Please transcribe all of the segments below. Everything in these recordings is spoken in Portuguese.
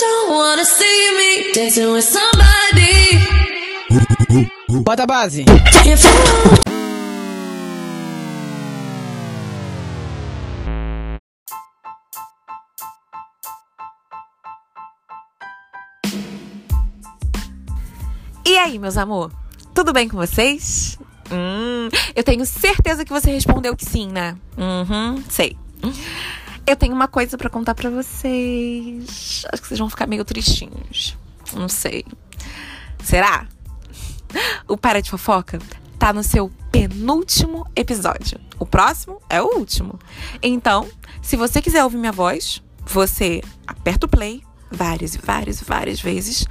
don't wanna see me dancing with somebody. Bota a base. E aí, meus amor? Tudo bem com vocês? Hum, eu tenho certeza que você respondeu que sim, né? Uhum, sei. Eu tenho uma coisa pra contar pra vocês. Acho que vocês vão ficar meio tristinhos. Não sei. Será? O Para de Fofoca tá no seu penúltimo episódio. O próximo é o último. Então, se você quiser ouvir minha voz, você aperta o play várias e várias e várias vezes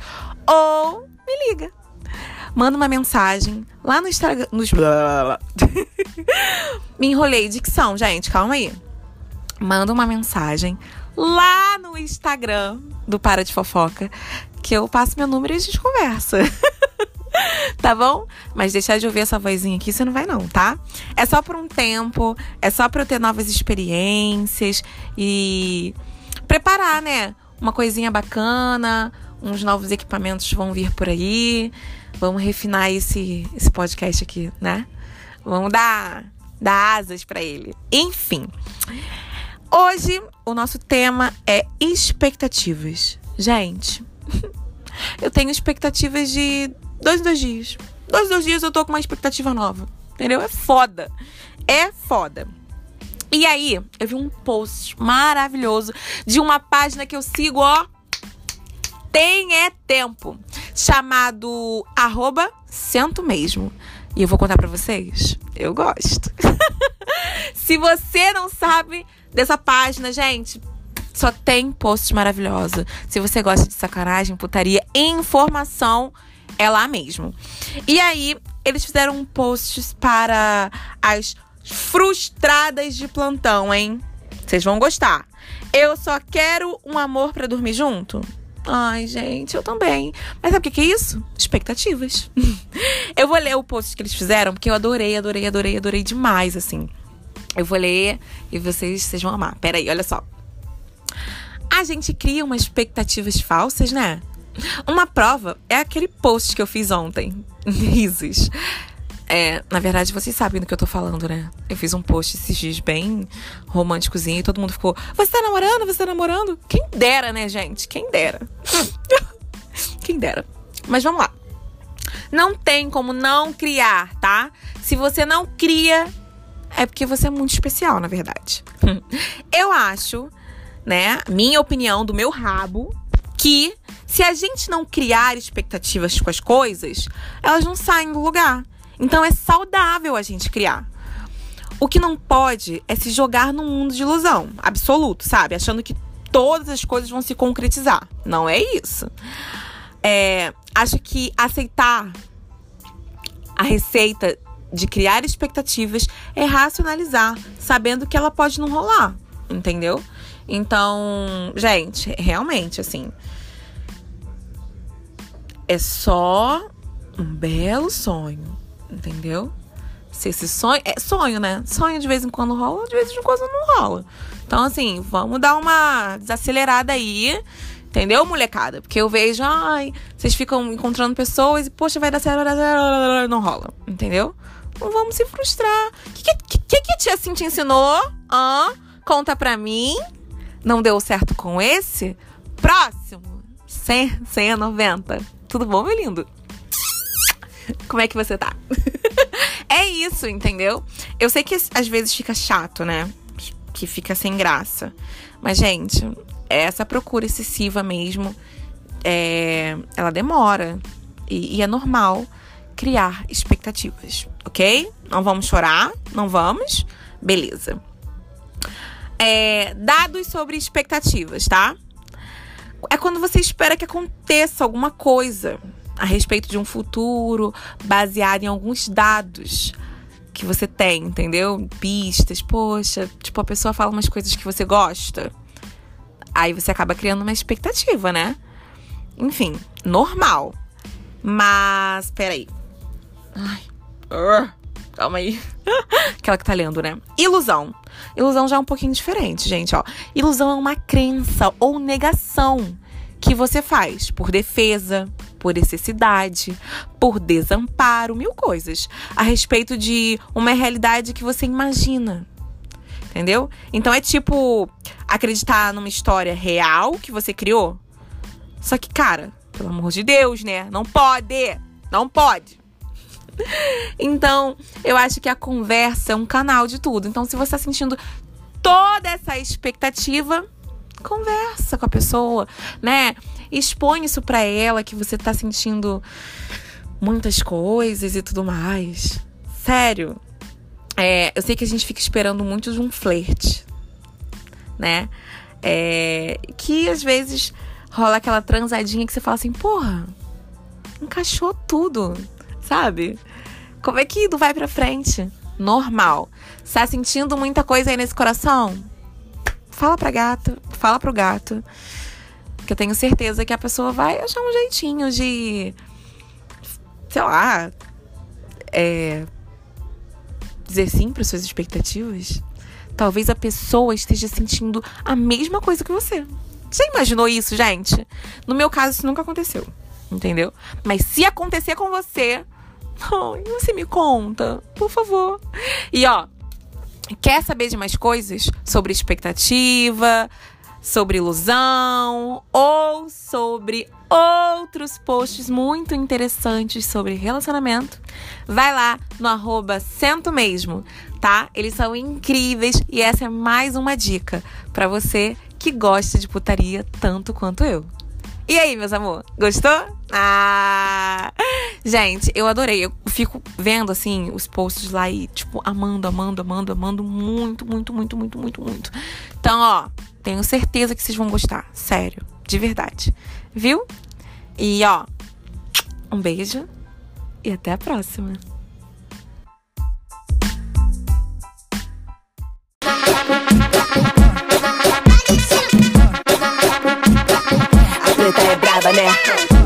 ou me liga. Manda uma mensagem lá no Instagram. Nos... me enrolei dicção, gente, calma aí. Manda uma mensagem lá no Instagram do Para de Fofoca que eu passo meu número e a gente conversa. tá bom? Mas deixar de ouvir essa vozinha aqui, você não vai não, tá? É só por um tempo, é só pra eu ter novas experiências e preparar, né? Uma coisinha bacana, uns novos equipamentos vão vir por aí. Vamos refinar esse, esse podcast aqui, né? Vamos dar, dar asas pra ele. Enfim. Hoje o nosso tema é expectativas. Gente, eu tenho expectativas de dois em dois dias. Dois em dois dias eu tô com uma expectativa nova. Entendeu? É foda. É foda. E aí, eu vi um post maravilhoso de uma página que eu sigo, ó. Tem é tempo. Chamado arroba Sento Mesmo. E eu vou contar pra vocês. Eu gosto. Se você não sabe dessa página, gente, só tem posts maravilhosos. Se você gosta de sacanagem, putaria, informação, é lá mesmo. E aí, eles fizeram posts para as frustradas de plantão, hein? Vocês vão gostar. Eu só quero um amor para dormir junto. Ai, gente, eu também. Mas sabe o que, que é isso? Expectativas. eu vou ler o post que eles fizeram, porque eu adorei, adorei, adorei, adorei demais, assim. Eu vou ler e vocês, vocês vão amar. Peraí, olha só. A gente cria umas expectativas falsas, né? Uma prova é aquele post que eu fiz ontem. Risos. É, na verdade, vocês sabem do que eu tô falando, né? Eu fiz um post esses dias bem românticozinho e todo mundo ficou: Você tá namorando? Você tá namorando? Quem dera, né, gente? Quem dera. Quem dera. Mas vamos lá. Não tem como não criar, tá? Se você não cria, é porque você é muito especial, na verdade. Eu acho, né, minha opinião do meu rabo, que se a gente não criar expectativas com as coisas, elas não saem do lugar. Então é saudável a gente criar. O que não pode é se jogar num mundo de ilusão absoluto, sabe? Achando que todas as coisas vão se concretizar. Não é isso. É, acho que aceitar a receita de criar expectativas é racionalizar, sabendo que ela pode não rolar, entendeu? Então, gente, realmente, assim. É só um belo sonho, entendeu? Se esse sonho. É sonho, né? Sonho de vez em quando rola, de vez em quando não rola. Então, assim, vamos dar uma desacelerada aí. Entendeu, molecada? Porque eu vejo, ai, vocês ficam encontrando pessoas e, poxa, vai dar certo, não rola. Entendeu? Não vamos se frustrar. O que, que, que, tia assim ensinou? Hã? Conta pra mim. Não deu certo com esse? Próximo. 100, 100 a 90. Tudo bom, meu lindo? Como é que você tá? é isso, entendeu? Eu sei que às vezes fica chato, né? Que fica sem graça. Mas, gente, essa procura excessiva mesmo, é, ela demora. E, e é normal criar expectativas, ok? Não vamos chorar, não vamos? Beleza. É, dados sobre expectativas, tá? É quando você espera que aconteça alguma coisa a respeito de um futuro baseado em alguns dados que você tem, entendeu? Pistas, poxa, tipo, a pessoa fala umas coisas que você gosta. Aí você acaba criando uma expectativa, né? Enfim, normal. Mas, peraí. Ai. Calma aí. Aquela que tá lendo, né? Ilusão. Ilusão já é um pouquinho diferente, gente, ó. Ilusão é uma crença ou negação que você faz por defesa, por necessidade, por desamparo, mil coisas a respeito de uma realidade que você imagina. Entendeu? Então é tipo acreditar numa história real que você criou. Só que, cara, pelo amor de Deus, né? Não pode! Não pode! Então, eu acho que a conversa é um canal de tudo. Então, se você está sentindo toda essa expectativa, conversa com a pessoa, né? Expõe isso para ela que você tá sentindo muitas coisas e tudo mais. Sério. É, eu sei que a gente fica esperando muito de um flerte, né? É, que às vezes rola aquela transadinha que você fala assim, porra, encaixou tudo, sabe? Como é que não vai pra frente? Normal. Tá sentindo muita coisa aí nesse coração? Fala pra gato, fala pro gato. Que eu tenho certeza que a pessoa vai achar um jeitinho de. Sei lá. É, dizer sim para suas expectativas. Talvez a pessoa esteja sentindo a mesma coisa que você. Já imaginou isso, gente? No meu caso, isso nunca aconteceu. Entendeu? Mas se acontecer com você, oh, você me conta, por favor. E ó, quer saber de mais coisas sobre expectativa, sobre ilusão ou sobre outros posts muito interessantes sobre relacionamento, vai lá no arroba Cento Mesmo, tá? Eles são incríveis e essa é mais uma dica para você que gosta de putaria tanto quanto eu. E aí, meus amor, gostou? Ah! Gente, eu adorei. Eu fico vendo, assim, os posts lá e, tipo, amando, amando, amando, amando muito, muito, muito, muito, muito, muito. Então, ó, tenho certeza que vocês vão gostar. Sério, de verdade. Viu? E, ó, um beijo e até a próxima. A preta é brava, né?